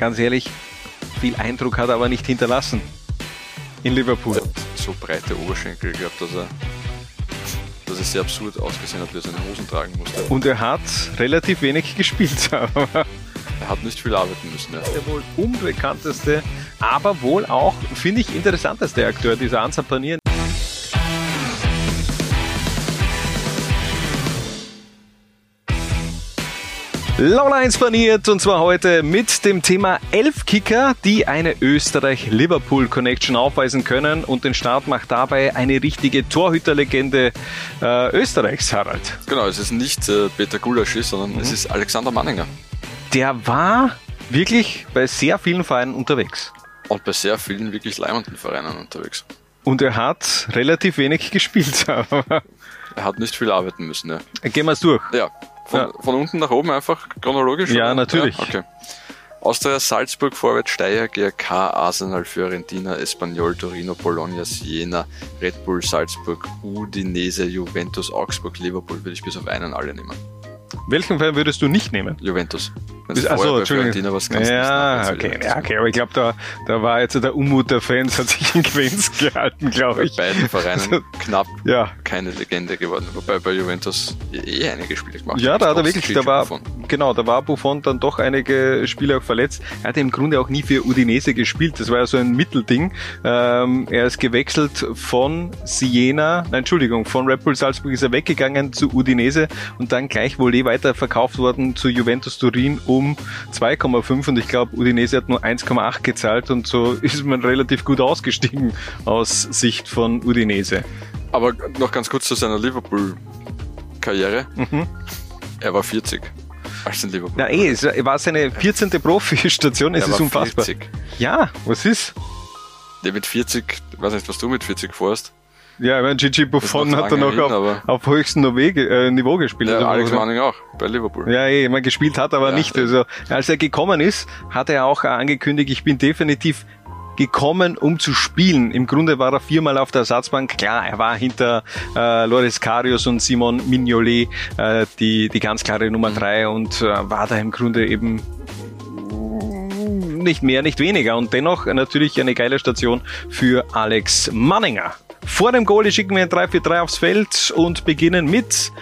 ganz ehrlich, viel Eindruck hat er aber nicht hinterlassen in Liverpool. Er hat so breite Oberschenkel gehabt, dass er dass es sehr absurd ausgesehen hat, wie er seine Hosen tragen musste. Und er hat relativ wenig gespielt. er hat nicht viel arbeiten müssen. Ja. Der wohl unbekannteste, aber wohl auch, finde ich, interessanteste Akteur dieser Ansa Laula 1 paniert und zwar heute mit dem Thema Elfkicker, die eine Österreich-Liverpool-Connection aufweisen können und den Start macht dabei eine richtige Torhüterlegende äh, Österreichs, Harald. Genau, es ist nicht äh, Peter Gulaschi, sondern mhm. es ist Alexander Manninger. Der war wirklich bei sehr vielen Vereinen unterwegs. Und bei sehr vielen wirklich leimenden Vereinen unterwegs. Und er hat relativ wenig gespielt. er hat nicht viel arbeiten müssen, ja. Gehen wir es durch. Ja, von, ja. von unten nach oben einfach chronologisch? Ja, oder? natürlich. Ja, okay. Austria, Salzburg, Vorwärts, Steyr, GRK, Arsenal, Fiorentina, Espanyol, Torino, Bologna, Siena, Red Bull, Salzburg, Udinese, Juventus, Augsburg, Liverpool würde ich bis auf einen alle nehmen. Welchen Fall würdest du nicht nehmen? Juventus. Achso, Entschuldigung. Was ja, okay, ja, okay, aber ich glaube, da, da war jetzt der Unmut der Fans, hat sich in Grenz gehalten, glaube ich. Bei beiden Vereinen also, knapp ja. keine Legende geworden, wobei bei Juventus eh einige Spiele gemacht Ja, da hat er wirklich, da war, Buffon. genau, da war Buffon dann doch einige Spiele auch verletzt. Er hat im Grunde auch nie für Udinese gespielt, das war ja so ein Mittelding. Ähm, er ist gewechselt von Siena, nein, Entschuldigung, von Red Bull Salzburg ist er weggegangen zu Udinese und dann gleich wohl weiter verkauft worden zu Juventus Turin um um 2,5 und ich glaube, Udinese hat nur 1,8 gezahlt und so ist man relativ gut ausgestiegen aus Sicht von Udinese. Aber noch ganz kurz zu seiner Liverpool-Karriere. Mhm. Er war 40 als in Liverpool. Na eh, es war seine 14. Profistation, es er ist unfassbar. 40. Ja, was ist? Der mit 40, ich weiß nicht, was du mit 40 vorhast. Ja, ich meine, Gigi Buffon hat dann noch hin, auf, auf höchstem äh, Niveau gespielt. Ja, also, Alex Manning auch, bei Liverpool. Ja, eh, meine, gespielt hat aber ja, nicht. Also, als er gekommen ist, hat er auch angekündigt, ich bin definitiv gekommen, um zu spielen. Im Grunde war er viermal auf der Ersatzbank. Klar, er war hinter äh, Loris Karius und Simon Mignolet äh, die, die ganz klare Nummer mhm. drei und äh, war da im Grunde eben nicht mehr, nicht weniger. Und dennoch natürlich eine geile Station für Alex Manninger. Vor dem Goal schicken wir ein 3-4-3 aufs Feld und beginnen mit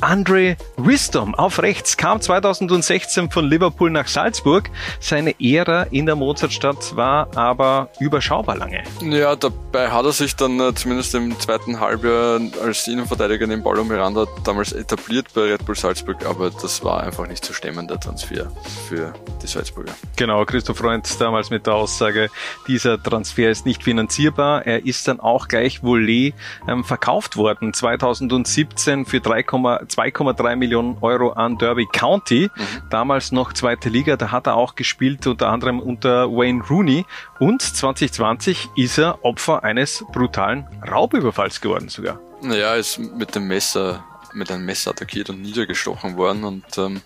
Andre Wisdom auf rechts kam 2016 von Liverpool nach Salzburg. Seine Ära in der Mozartstadt war aber überschaubar lange. Ja, dabei hat er sich dann äh, zumindest im zweiten Halbjahr als Innenverteidiger neben Paulo Miranda damals etabliert bei Red Bull Salzburg, aber das war einfach nicht zu stemmen, der Transfer für die Salzburger. Genau, Christoph Freund damals mit der Aussage, dieser Transfer ist nicht finanzierbar. Er ist dann auch gleich Volley ähm, verkauft worden, 2017 für 3, 2,3 Millionen Euro an Derby County, mhm. damals noch zweite Liga, da hat er auch gespielt, unter anderem unter Wayne Rooney und 2020 ist er Opfer eines brutalen Raubüberfalls geworden sogar. Naja, er ist mit dem Messer, mit einem Messer attackiert und niedergestochen worden und ähm,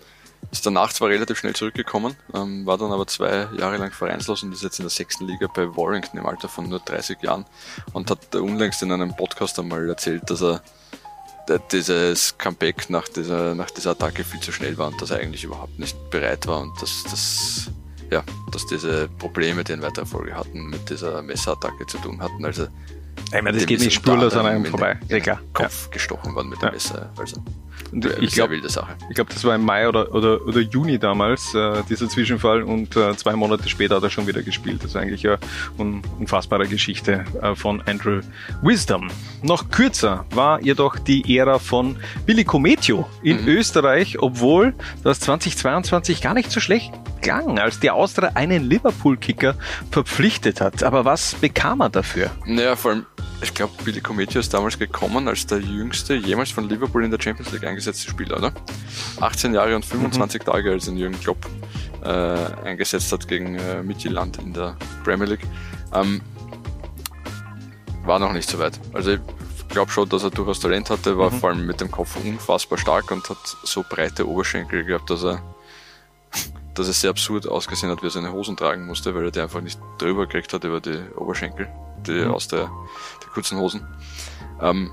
ist danach zwar relativ schnell zurückgekommen, ähm, war dann aber zwei Jahre lang vereinslos und ist jetzt in der sechsten Liga bei Warrington im Alter von nur 30 Jahren und hat unlängst in einem Podcast einmal erzählt, dass er dieses Comeback nach dieser, nach dieser Attacke viel zu schnell war und dass er eigentlich überhaupt nicht bereit war und dass, dass, ja, dass diese Probleme, die ihn weiter Erfolge hatten, mit dieser Messerattacke zu tun hatten. Also, meine, das geht nicht spurlos an einem vorbei. Ja, klar. Kopf ja. gestochen worden mit dem ja. Messer. Also. Und ich glaube, das war im Mai oder, oder, oder Juni damals, äh, dieser Zwischenfall, und äh, zwei Monate später hat er schon wieder gespielt. Das ist eigentlich eine un unfassbare Geschichte äh, von Andrew Wisdom. Noch kürzer war jedoch die Ära von Billy Cometio in mhm. Österreich, obwohl das 2022 gar nicht so schlecht klang, als die Austria einen Liverpool-Kicker verpflichtet hat. Aber was bekam er dafür? Naja, vor allem, ich glaube, Billy Cometio ist damals gekommen als der jüngste jemals von Liverpool in der Champions League eingesetzte Spieler, oder? 18 Jahre und 25 mhm. Tage, als ihn Jürgen Klopp äh, eingesetzt hat gegen äh, Midtjylland in der Premier League. Ähm, war noch nicht so weit. Also ich glaube schon, dass er durchaus Talent hatte, war mhm. vor allem mit dem Kopf unfassbar stark und hat so breite Oberschenkel gehabt, dass er dass es sehr absurd ausgesehen hat, wie er seine Hosen tragen musste, weil er die einfach nicht drüber gekriegt hat über die Oberschenkel, die mhm. aus der, kurzen Hosen. Ähm,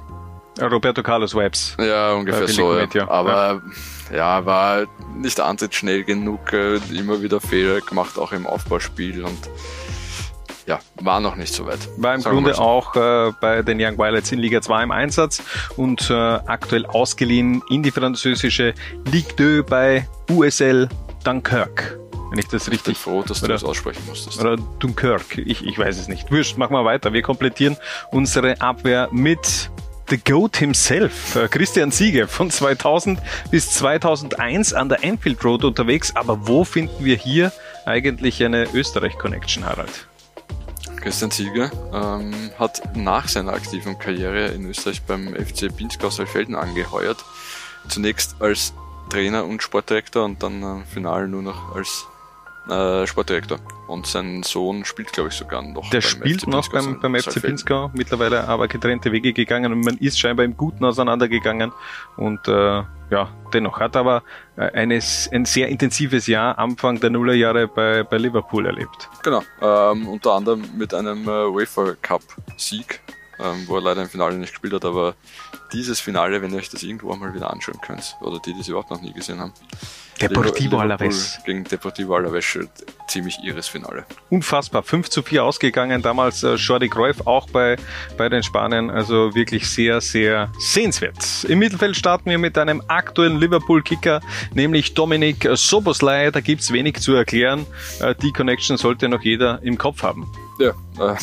Roberto Carlos Vibes. Ja, ungefähr so. Ja. Aber ja. ja. war nicht antrittsschnell genug, äh, immer wieder Fehler gemacht, auch im Aufbauspiel und ja, war noch nicht so weit. War im Grunde so. auch äh, bei den Young Violets in Liga 2 im Einsatz und äh, aktuell ausgeliehen in die französische Ligue 2 bei USL Dunkirk. Wenn ich das richtig. Ich bin froh, dass du oder, das aussprechen musstest. Oder Dunkirk. Ich, ich weiß es nicht. Wurscht, machen wir weiter. Wir komplettieren unsere Abwehr mit The Goat himself, äh, Christian Siege, von 2000 bis 2001 an der Enfield Road unterwegs. Aber wo finden wir hier eigentlich eine Österreich-Connection, Harald? Christian Ziege ähm, hat nach seiner aktiven Karriere in Österreich beim FC Pinzgau Saalfelden angeheuert. Zunächst als Trainer und Sportdirektor und dann äh, final nur noch als äh, Sportdirektor. Und sein Sohn spielt, glaube ich, sogar noch. Der spielt FC noch beim, beim FC Pinzgau, mittlerweile aber getrennte Wege gegangen und man ist scheinbar im Guten auseinandergegangen. Und äh, ja, dennoch hat aber äh, eines, ein sehr intensives Jahr Anfang der Nullerjahre bei, bei Liverpool erlebt. Genau, ähm, unter anderem mit einem äh, UEFA Cup Sieg, ähm, wo er leider im Finale nicht gespielt hat, aber dieses Finale, wenn ihr euch das irgendwo einmal wieder anschauen könnt, oder die, die es überhaupt noch nie gesehen haben, Deportivo Alaves. Gegen Deportivo Alaves ziemlich ihres Finale. Unfassbar. 5 zu 4 ausgegangen. Damals äh, Jordi Cruyff auch bei, bei den Spaniern. Also wirklich sehr, sehr sehenswert. Im Mittelfeld starten wir mit einem aktuellen Liverpool-Kicker, nämlich Dominik Soboslai. Da gibt's wenig zu erklären. Äh, die Connection sollte noch jeder im Kopf haben. Ja, äh,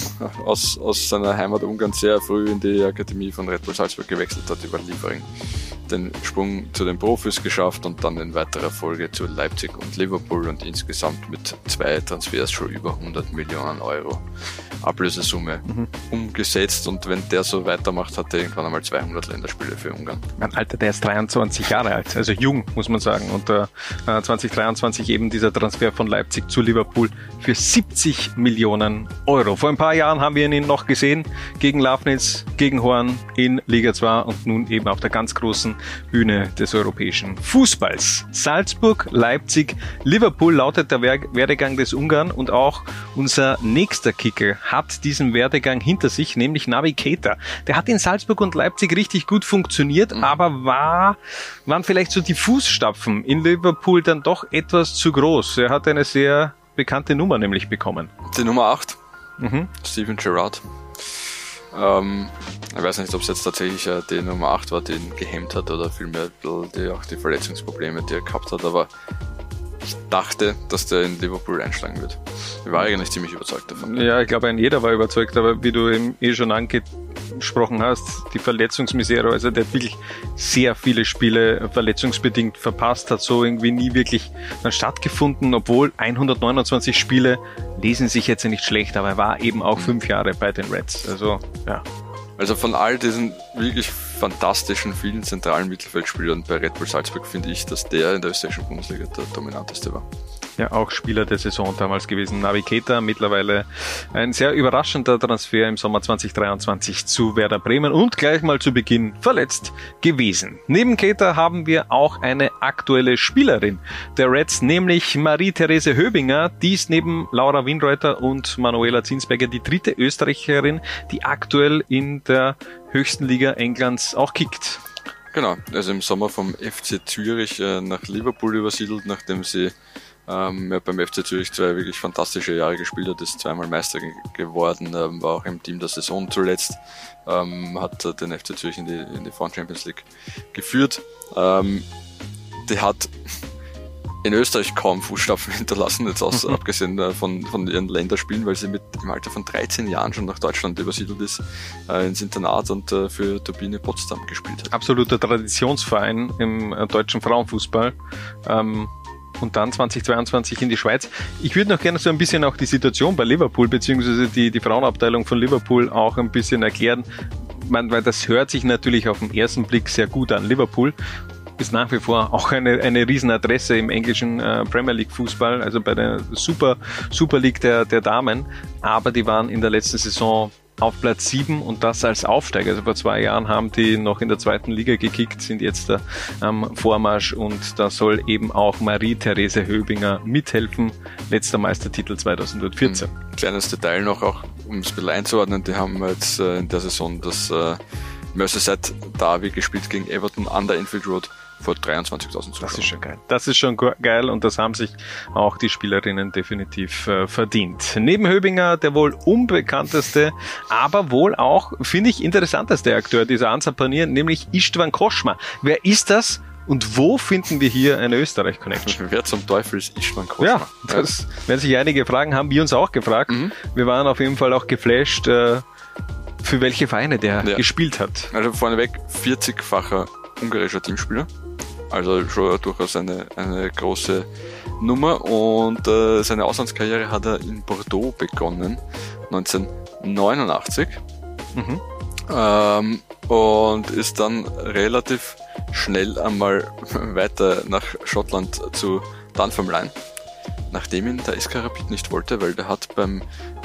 aus, aus seiner Heimat Ungarn sehr früh in die Akademie von Red Bull Salzburg gewechselt hat über Liefering den Sprung zu den Profis geschafft und dann in weiterer Folge zu Leipzig und Liverpool und insgesamt mit zwei Transfers schon über 100 Millionen Euro Ablösesumme mhm. umgesetzt und wenn der so weitermacht, hat er irgendwann einmal 200 Länderspiele für Ungarn. Mein Alter, der ist 23 Jahre alt, also jung, muss man sagen. Und äh, 2023 eben dieser Transfer von Leipzig zu Liverpool für 70 Millionen Euro. Vor ein paar Jahren haben wir ihn noch gesehen gegen Lafnitz, gegen Horn in Liga 2 und nun eben auf der ganz großen Bühne des europäischen Fußballs. Salzburg, Leipzig, Liverpool lautet der Werdegang des Ungarn und auch unser nächster Kicker hat diesen Werdegang hinter sich, nämlich Navigator. Der hat in Salzburg und Leipzig richtig gut funktioniert, mhm. aber war, waren vielleicht so die Fußstapfen in Liverpool dann doch etwas zu groß. Er hat eine sehr bekannte Nummer nämlich bekommen. Die Nummer 8. Mhm. Steven Gerrard. Ähm, ich weiß nicht, ob es jetzt tatsächlich äh, die Nummer 8 war, die ihn gehemmt hat oder vielmehr die, auch die Verletzungsprobleme, die er gehabt hat, aber ich dachte, dass der in Liverpool einschlagen wird. Ich war eigentlich ziemlich überzeugt davon. Ja, ich glaube, ein jeder war überzeugt, aber wie du eben eh schon angesprochen hast, die Verletzungsmisere, also der hat wirklich sehr viele Spiele verletzungsbedingt verpasst, hat so irgendwie nie wirklich dann stattgefunden, obwohl 129 Spiele lesen sich jetzt nicht schlecht, aber er war eben auch mhm. fünf Jahre bei den Reds. Also, ja. Also von all diesen wirklich fantastischen, vielen zentralen Mittelfeldspielern bei Red Bull Salzburg finde ich, dass der in der österreichischen Bundesliga der dominanteste war. Ja, auch Spieler der Saison damals gewesen. Navigator, mittlerweile ein sehr überraschender Transfer im Sommer 2023 zu Werder Bremen und gleich mal zu Beginn verletzt gewesen. Neben Keter haben wir auch eine aktuelle Spielerin der Reds, nämlich Marie-Therese Höbinger. Dies neben Laura Winreuter und Manuela Zinsberger die dritte Österreicherin, die aktuell in der höchsten Liga Englands auch kickt. Genau, also im Sommer vom FC Zürich äh, nach Liverpool übersiedelt, nachdem sie ähm, ja, beim FC Zürich zwei wirklich fantastische Jahre gespielt hat, ist zweimal Meister geworden, ähm, war auch im Team der Saison zuletzt, ähm, hat den FC Zürich in die, in die Frauen Champions League geführt. Ähm, die hat in Österreich kaum Fußstapfen hinterlassen, jetzt aus, mhm. abgesehen äh, von, von ihren Länderspielen, weil sie mit im Alter von 13 Jahren schon nach Deutschland übersiedelt ist, äh, ins Internat und äh, für Turbine Potsdam gespielt hat. Absoluter Traditionsverein im äh, deutschen Frauenfußball. Ähm, und dann 2022 in die Schweiz. Ich würde noch gerne so ein bisschen auch die Situation bei Liverpool beziehungsweise die, die Frauenabteilung von Liverpool auch ein bisschen erklären, man, weil das hört sich natürlich auf den ersten Blick sehr gut an. Liverpool ist nach wie vor auch eine, eine Riesenadresse im englischen äh, Premier League Fußball, also bei der Super, Super League der, der Damen. Aber die waren in der letzten Saison auf Platz 7 und das als Aufsteiger. Also vor zwei Jahren haben die noch in der zweiten Liga gekickt, sind jetzt am Vormarsch und da soll eben auch Marie-Therese Höbinger mithelfen. Letzter Meistertitel 2014. Ein kleines Detail noch, auch um es ein bisschen einzuordnen, die haben jetzt äh, in der Saison das äh, Merseyside Derby gespielt gegen Everton an der Enfield Road vor 23.000 Zuschauern. Das ist schon geil. Das ist schon geil und das haben sich auch die Spielerinnen definitiv äh, verdient. Neben Höbinger der wohl unbekannteste, aber wohl auch, finde ich, interessanteste Akteur dieser Ansa-Panier, nämlich Istvan Koschma. Wer ist das? Und wo finden wir hier eine Österreich-Connection? Wer zum Teufel ist Istvan Koschma? Ja, das werden sich einige fragen, haben wir uns auch gefragt. Mhm. Wir waren auf jeden Fall auch geflasht, äh, für welche Vereine der ja. gespielt hat. Also vorneweg 40-facher ungarischer Teamspieler. Also schon durchaus eine, eine große Nummer. Und äh, seine Auslandskarriere hat er in Bordeaux begonnen, 1989. Mhm. Ähm, und ist dann relativ schnell einmal weiter nach Schottland zu Dunfermline, nachdem ihn der SK Rapid nicht wollte, weil der hat beim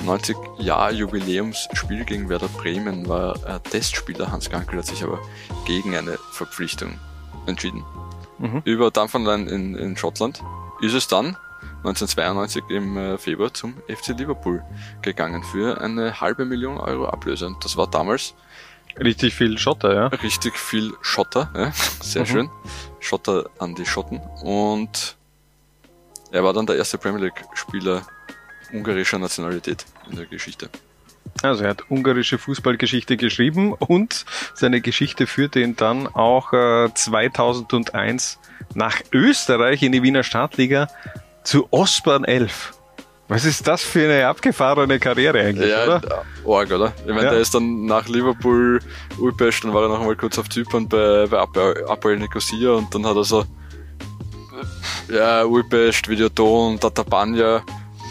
90-Jahr-Jubiläumsspiel gegen Werder Bremen war er Testspieler. Hans Gankel hat sich aber gegen eine Verpflichtung entschieden. Mhm. Über Dunfermline in, in Schottland ist es dann 1992 im äh, Februar zum FC Liverpool gegangen für eine halbe Million Euro Ablöse. Und das war damals Richtig viel Schotter, ja. Richtig viel Schotter, ja. Sehr mhm. schön. Schotter an die Schotten. Und er war dann der erste Premier League-Spieler ungarischer Nationalität in der Geschichte. Also er hat ungarische Fußballgeschichte geschrieben und seine Geschichte führte ihn dann auch äh, 2001 nach Österreich in die Wiener Stadtliga zu Ostbahn 11. Was ist das für eine abgefahrene Karriere eigentlich, ja, oder? Org, oder? Ich meine, ja. der ist dann nach Liverpool, Ulpest, dann war er noch einmal kurz auf Zypern bei, bei Apoel Nicosia und dann hat er so ja, Ulpest, Videoton, Tatabanya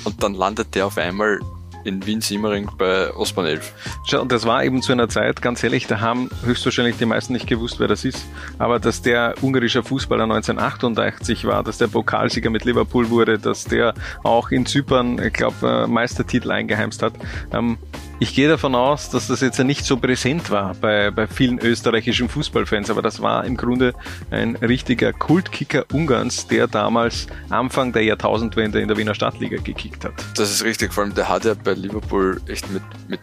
und dann landet der auf einmal in Wien-Simmering bei Osman 11. Schau, und das war eben zu einer Zeit, ganz ehrlich, da haben höchstwahrscheinlich die meisten nicht gewusst, wer das ist. Aber dass der ungarische Fußballer 1988 war, dass der Pokalsieger mit Liverpool wurde, dass der auch in Zypern, ich glaube, äh, Meistertitel eingeheimst hat. Ähm, ich gehe davon aus, dass das jetzt ja nicht so präsent war bei, bei vielen österreichischen Fußballfans, aber das war im Grunde ein richtiger Kultkicker Ungarns, der damals Anfang der Jahrtausendwende in der Wiener Stadtliga gekickt hat. Das ist richtig, vor allem der hat ja bei Liverpool echt mit, mit,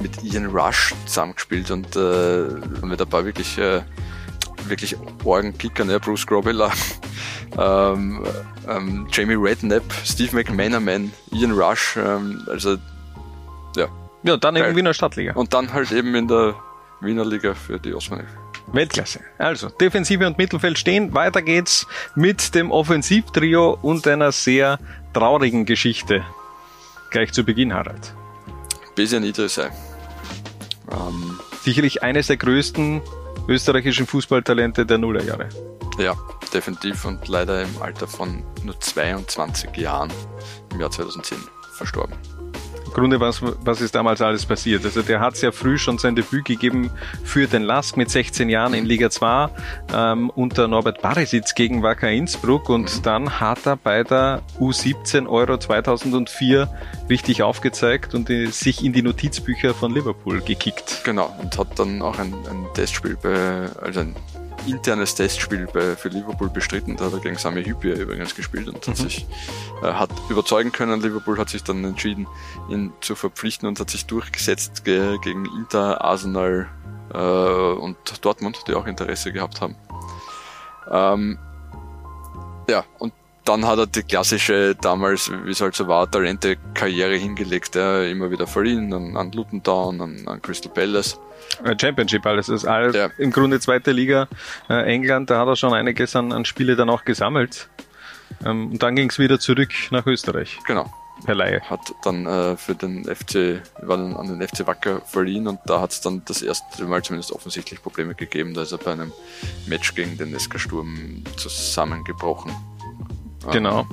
mit Ian Rush zusammengespielt und äh, mit ein paar wirklich, äh, wirklich Orgenkicker, ne? Bruce Grobela, ähm, ähm, Jamie Redknapp, Steve McManaman, Ian Rush, ähm, also ja. Ja, dann eben Wiener Stadtliga. Und dann halt eben in der Wiener Liga für die Osmanen. Weltklasse. Also, Defensive und Mittelfeld stehen. Weiter geht's mit dem Offensivtrio und einer sehr traurigen Geschichte. Gleich zu Beginn, Harald. Bisschen niedrig sein. Ähm, Sicherlich eines der größten österreichischen Fußballtalente der Nullerjahre. Ja, definitiv und leider im Alter von nur 22 Jahren im Jahr 2010 verstorben. Grunde, was, was ist damals alles passiert? Also der hat sehr früh schon sein Debüt gegeben für den Lask mit 16 Jahren in Liga 2 ähm, unter Norbert Barisitz gegen Wacker Innsbruck und mhm. dann hat er bei der U17 Euro 2004 richtig aufgezeigt und die, sich in die Notizbücher von Liverpool gekickt. Genau, und hat dann auch ein, ein Testspiel bei, also ein internes Testspiel bei, für Liverpool bestritten. Da hat er gegen Sami Hübner übrigens gespielt und hat mhm. sich äh, hat überzeugen können. Liverpool hat sich dann entschieden, ihn zu verpflichten und hat sich durchgesetzt ge gegen Inter, Arsenal äh, und Dortmund, die auch Interesse gehabt haben. Ähm, ja, und dann hat er die klassische, damals, wie es halt so war, Talente-Karriere hingelegt. Ja, immer wieder verliehen an, an Luton Town, an, an Crystal Palace. Äh, Championship, alles. Ist alles ja. im Grunde zweite Liga äh, England, da hat er schon einiges an, an Spiele dann auch gesammelt. Ähm, und dann ging es wieder zurück nach Österreich. Genau. Per Leihe. Hat dann äh, für den FC, war dann an den FC Wacker verliehen und da hat es dann das erste Mal zumindest offensichtlich Probleme gegeben. Da ist er bei einem Match gegen den SK Sturm zusammengebrochen. Genau. Ähm,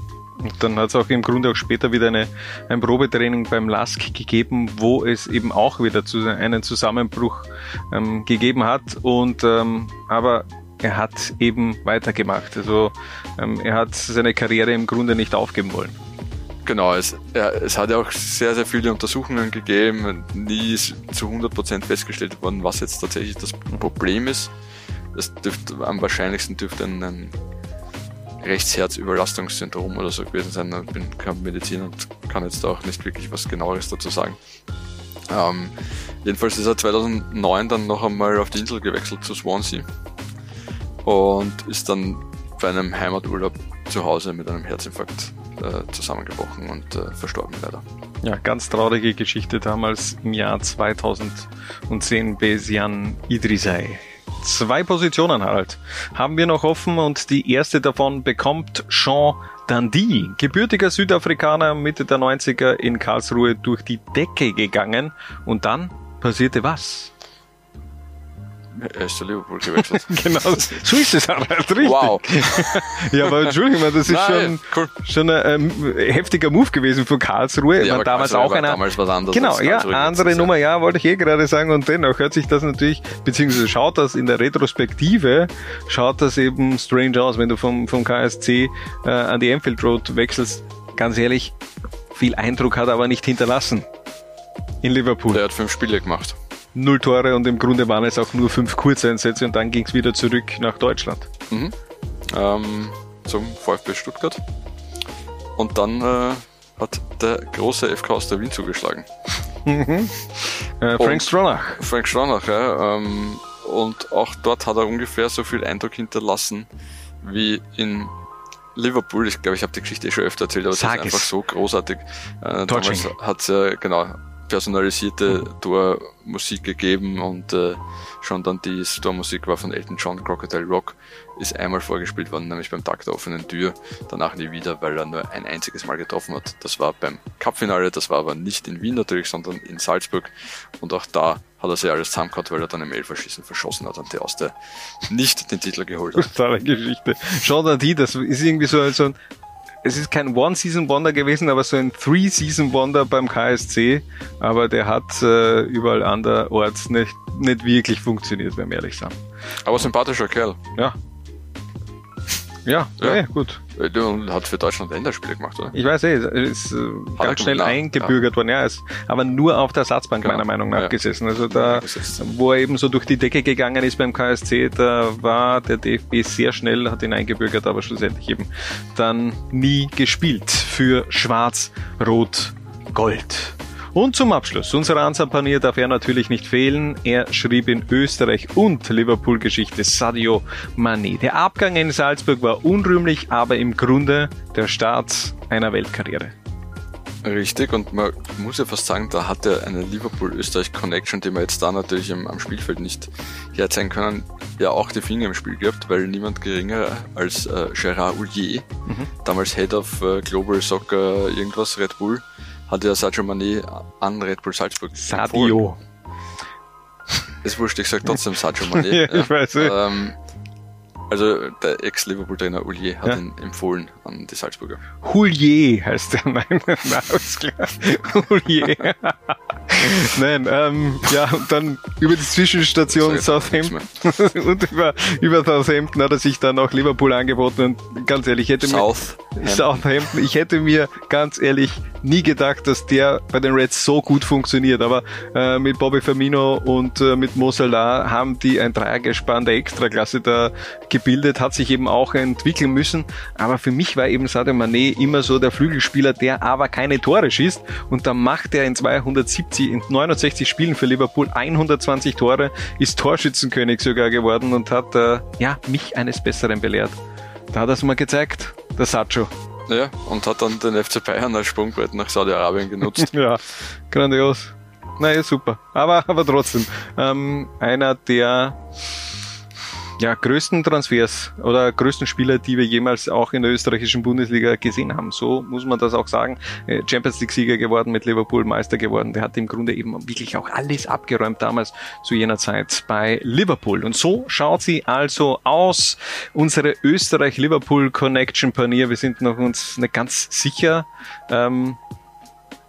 und dann hat es auch im Grunde auch später wieder eine, ein Probetraining beim LASK gegeben, wo es eben auch wieder zu, einen Zusammenbruch ähm, gegeben hat. Und ähm, aber er hat eben weitergemacht. Also ähm, er hat seine Karriere im Grunde nicht aufgeben wollen. Genau, es, ja, es hat ja auch sehr, sehr viele Untersuchungen gegeben. Nie ist zu 100% festgestellt worden, was jetzt tatsächlich das Problem ist. Das dürfte, am wahrscheinlichsten dürfte ein, ein Rechtsherzüberlastungssyndrom oder so gewesen sein. Ich bin kein Mediziner und kann jetzt auch nicht wirklich was genaueres dazu sagen. Ähm, jedenfalls ist er 2009 dann noch einmal auf die Insel gewechselt zu Swansea und ist dann bei einem Heimaturlaub zu Hause mit einem Herzinfarkt äh, zusammengebrochen und äh, verstorben leider. Ja, ganz traurige Geschichte damals im Jahr 2010 Besian Idrisei. Zwei Positionen, Harald, haben wir noch offen und die erste davon bekommt Sean Dundee, gebürtiger Südafrikaner Mitte der 90er in Karlsruhe durch die Decke gegangen und dann passierte was? Er ist zu Liverpool gewechselt. genau, so ist es halt richtig. Wow. ja, aber Entschuldigung, das ist Nein, schon, cool. schon ein ähm, heftiger Move gewesen von Karlsruhe. Ja, damals auch war einer. damals was anderes Genau, ja, andere Nummer, ja, wollte ich eh gerade sagen. Und dennoch hört sich das natürlich, beziehungsweise schaut das in der Retrospektive, schaut das eben strange aus, wenn du vom, vom KSC äh, an die Enfield Road wechselst. Ganz ehrlich, viel Eindruck hat er aber nicht hinterlassen. In Liverpool. Der hat fünf Spiele gemacht. Null Tore und im Grunde waren es auch nur fünf Kurzeinsätze und dann ging es wieder zurück nach Deutschland. Mhm. Ähm, zum VfB Stuttgart. Und dann äh, hat der große FK aus der Wien zugeschlagen. Äh, Frank Stronach. Frank Stronach, ja. Ähm, und auch dort hat er ungefähr so viel Eindruck hinterlassen wie in Liverpool. Ich glaube, ich habe die Geschichte eh schon öfter erzählt, aber es ist Sag es. einfach so großartig. Äh, damals hat es ja, genau, personalisierte Tormusik gegeben und äh, schon dann die Tormusik war von Elton John, Crocodile Rock, ist einmal vorgespielt worden, nämlich beim Tag der offenen Tür, danach nie wieder, weil er nur ein einziges Mal getroffen hat. Das war beim Cupfinale, das war aber nicht in Wien natürlich, sondern in Salzburg und auch da hat er sich alles zusammengehauen, weil er dann im Elferschießen verschossen hat und der aus der nicht den Titel geholt hat. Tolle Geschichte. Sean Dundee, das ist irgendwie so, so ein, es ist kein One-Season-Wonder gewesen, aber so ein Three-Season-Wonder beim KSC. Aber der hat äh, überall anderorts nicht, nicht wirklich funktioniert, wenn wir ehrlich sind. Aber sympathischer Kerl. Ja. Ja, ja. Ja. gut. Äh, Der hat für Deutschland Länderspiele gemacht, oder? Ich weiß eh, er ist äh, ganz schnell gemacht, eingebürgert worden. Ja, ist aber nur auf der Ersatzbank Genau. meiner Meinung nach Ja. gesessen. Also da, wo er eben so durch die Decke gegangen ist beim KSC, da war der DFB sehr schnell, hat ihn eingebürgert, aber schlussendlich eben dann nie gespielt für Schwarz-Rot-Gold. Und zum Abschluss unserer Ansapanier darf er natürlich nicht fehlen. Er schrieb in Österreich und Liverpool-Geschichte Sadio Mané. Der Abgang in Salzburg war unrühmlich, aber im Grunde der Start einer Weltkarriere. Richtig, und man muss ja fast sagen, da hat er eine Liverpool-Österreich-Connection, die wir jetzt da natürlich im, am Spielfeld nicht herzeigen können, ja auch die Finger im Spiel gehabt, weil niemand geringer als äh, Gérard Houllier, damals Head of äh, Global Soccer irgendwas Red Bull, hat ja Sadio Mané an Red Bull Salzburg empfohlen. Sadio. Ist wurscht, ich sag trotzdem Sadio Mané. Ja, ich weiß eh. Ähm, also der Ex-Liverpool-Trainer Houllier hat Ja. ihn empfohlen an die Salzburger. Houllier heißt der, nein, nein, alles klar. Houllier. Nein, ähm, ja, und dann über die Zwischenstation jetzt Southampton und über, über Southampton hat er sich dann auch Liverpool angeboten und ganz ehrlich, ich hätte mir, South. Southampton, ich hätte mir ganz ehrlich nie gedacht, dass der bei den Reds so gut funktioniert, aber äh, mit Bobby Firmino und äh, mit Mo Salah haben die ein Dreiergespann der Extraklasse da gebildet, hat sich eben auch entwickeln müssen, aber für mich war eben Sadio Mané immer so der Flügelspieler, der aber keine Tore schießt. Und da macht er in 270, in 69 Spielen für Liverpool 120 Tore, ist Torschützenkönig sogar geworden und hat äh, ja mich eines Besseren belehrt. Da hat er es mal gezeigt, der Sacho. Ja, und hat dann den FC Bayern als Sprungbrett nach Saudi-Arabien genutzt. Ja, grandios. Naja, super. Aber, aber trotzdem, ähm, einer der ja, größten Transfers oder größten Spieler, die wir jemals auch in der österreichischen Bundesliga gesehen haben. So muss man das auch sagen. Äh, Champions League-Sieger geworden, mit Liverpool Meister geworden. Der hat im Grunde eben wirklich auch alles abgeräumt damals zu jener Zeit bei Liverpool. Und so schaut sie also aus. Unsere Österreich-Liverpool-Connection-Panier. Wir sind noch uns nicht ganz sicher. Ähm,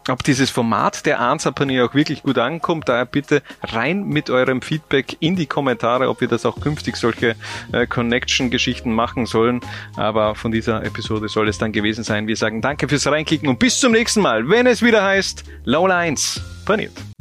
ob dieses Format der Answer-Panier auch wirklich gut ankommt. Daher bitte rein mit eurem Feedback in die Kommentare, ob wir das auch künftig solche äh, Connection-Geschichten machen sollen. Aber von dieser Episode soll es dann gewesen sein. Wir sagen danke fürs Reinklicken und bis zum nächsten Mal, wenn es wieder heißt Low Lines paniert.